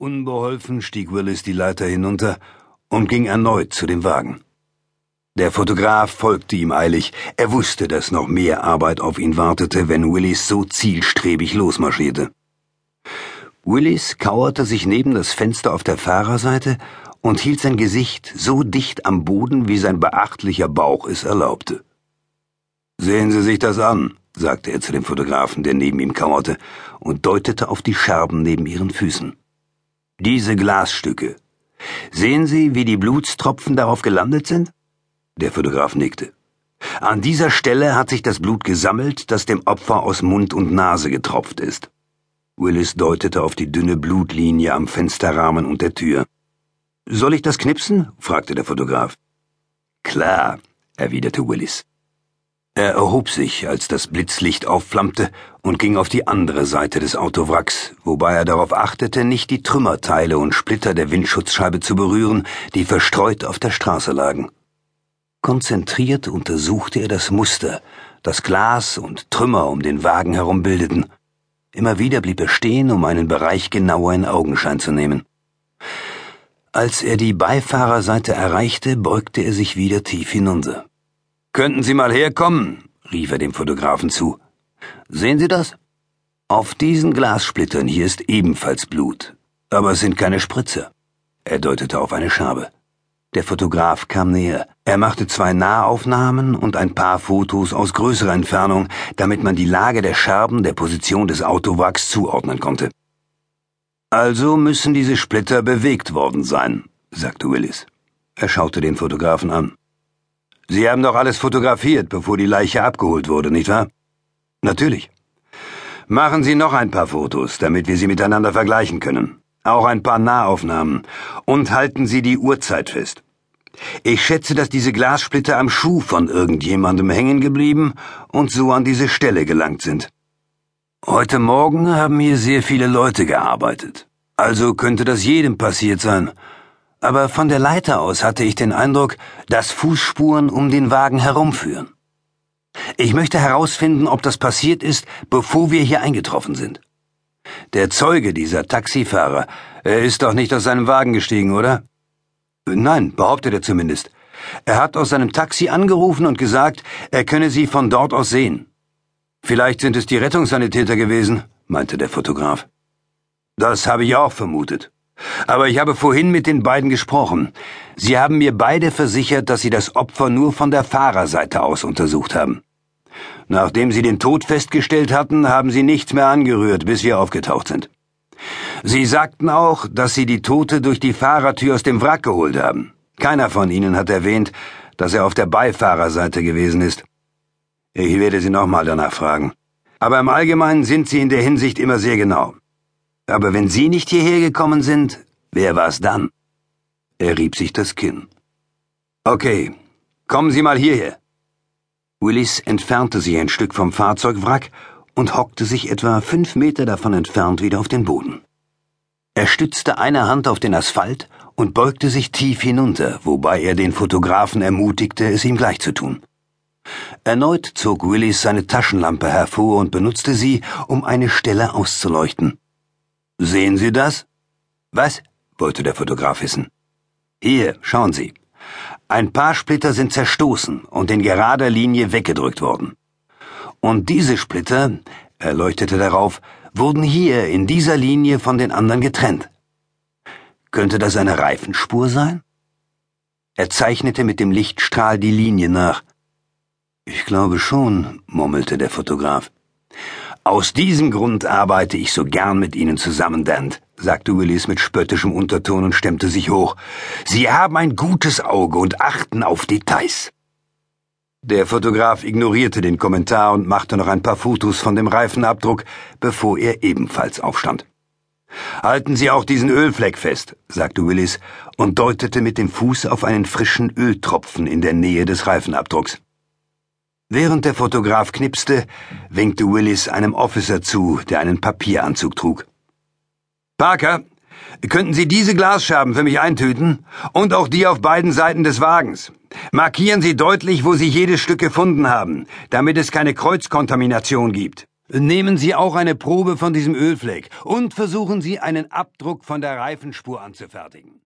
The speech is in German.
Unbeholfen stieg Willis die Leiter hinunter und ging erneut zu dem Wagen. Der Fotograf folgte ihm eilig. Er wusste, dass noch mehr Arbeit auf ihn wartete, wenn Willis so zielstrebig losmarschierte. Willis kauerte sich neben das Fenster auf der Fahrerseite und hielt sein Gesicht so dicht am Boden, wie sein beachtlicher Bauch es erlaubte. Sehen Sie sich das an, sagte er zu dem Fotografen, der neben ihm kauerte, und deutete auf die Scherben neben ihren Füßen. Diese Glasstücke. Sehen Sie, wie die Blutstropfen darauf gelandet sind? Der Fotograf nickte. An dieser Stelle hat sich das Blut gesammelt, das dem Opfer aus Mund und Nase getropft ist. Willis deutete auf die dünne Blutlinie am Fensterrahmen und der Tür. Soll ich das knipsen? fragte der Fotograf. Klar, erwiderte Willis. Er erhob sich, als das Blitzlicht aufflammte, und ging auf die andere Seite des Autowracks, wobei er darauf achtete, nicht die Trümmerteile und Splitter der Windschutzscheibe zu berühren, die verstreut auf der Straße lagen. Konzentriert untersuchte er das Muster, das Glas und Trümmer um den Wagen herum bildeten. Immer wieder blieb er stehen, um einen Bereich genauer in Augenschein zu nehmen. Als er die Beifahrerseite erreichte, beugte er sich wieder tief hinunter. Könnten Sie mal herkommen, rief er dem Fotografen zu. Sehen Sie das? Auf diesen Glassplittern hier ist ebenfalls Blut, aber es sind keine Spritzer. Er deutete auf eine Schabe. Der Fotograf kam näher. Er machte zwei Nahaufnahmen und ein paar Fotos aus größerer Entfernung, damit man die Lage der Scherben der Position des Autowracks zuordnen konnte. Also müssen diese Splitter bewegt worden sein, sagte Willis. Er schaute den Fotografen an. Sie haben doch alles fotografiert, bevor die Leiche abgeholt wurde, nicht wahr? Natürlich. Machen Sie noch ein paar Fotos, damit wir sie miteinander vergleichen können. Auch ein paar Nahaufnahmen. Und halten Sie die Uhrzeit fest. Ich schätze, dass diese Glassplitter am Schuh von irgendjemandem hängen geblieben und so an diese Stelle gelangt sind. Heute Morgen haben hier sehr viele Leute gearbeitet. Also könnte das jedem passiert sein aber von der Leiter aus hatte ich den Eindruck, dass Fußspuren um den Wagen herumführen. Ich möchte herausfinden, ob das passiert ist, bevor wir hier eingetroffen sind. Der Zeuge, dieser Taxifahrer, er ist doch nicht aus seinem Wagen gestiegen, oder? Nein, behauptet er zumindest. Er hat aus seinem Taxi angerufen und gesagt, er könne sie von dort aus sehen. Vielleicht sind es die Rettungssanitäter gewesen, meinte der Fotograf. Das habe ich auch vermutet. Aber ich habe vorhin mit den beiden gesprochen. Sie haben mir beide versichert, dass Sie das Opfer nur von der Fahrerseite aus untersucht haben. Nachdem Sie den Tod festgestellt hatten, haben Sie nichts mehr angerührt, bis wir aufgetaucht sind. Sie sagten auch, dass Sie die Tote durch die Fahrertür aus dem Wrack geholt haben. Keiner von Ihnen hat erwähnt, dass er auf der Beifahrerseite gewesen ist. Ich werde Sie nochmal danach fragen. Aber im Allgemeinen sind Sie in der Hinsicht immer sehr genau. Aber wenn Sie nicht hierher gekommen sind, wer war's dann? Er rieb sich das Kinn. Okay, kommen Sie mal hierher. Willis entfernte sich ein Stück vom Fahrzeugwrack und hockte sich etwa fünf Meter davon entfernt wieder auf den Boden. Er stützte eine Hand auf den Asphalt und beugte sich tief hinunter, wobei er den Fotografen ermutigte, es ihm gleich zu tun. Erneut zog Willis seine Taschenlampe hervor und benutzte sie, um eine Stelle auszuleuchten. Sehen Sie das? Was? wollte der Fotograf wissen. Hier, schauen Sie. Ein paar Splitter sind zerstoßen und in gerader Linie weggedrückt worden. Und diese Splitter, er leuchtete darauf, wurden hier in dieser Linie von den anderen getrennt. Könnte das eine Reifenspur sein? Er zeichnete mit dem Lichtstrahl die Linie nach. Ich glaube schon, murmelte der Fotograf. Aus diesem Grund arbeite ich so gern mit Ihnen zusammen, Dant, sagte Willis mit spöttischem Unterton und stemmte sich hoch. Sie haben ein gutes Auge und achten auf Details. Der Fotograf ignorierte den Kommentar und machte noch ein paar Fotos von dem Reifenabdruck, bevor er ebenfalls aufstand. Halten Sie auch diesen Ölfleck fest, sagte Willis und deutete mit dem Fuß auf einen frischen Öltropfen in der Nähe des Reifenabdrucks. Während der Fotograf knipste, winkte Willis einem Officer zu, der einen Papieranzug trug. Parker, könnten Sie diese Glasscherben für mich eintüten? Und auch die auf beiden Seiten des Wagens. Markieren Sie deutlich, wo Sie jedes Stück gefunden haben, damit es keine Kreuzkontamination gibt. Nehmen Sie auch eine Probe von diesem Ölfleck und versuchen Sie einen Abdruck von der Reifenspur anzufertigen.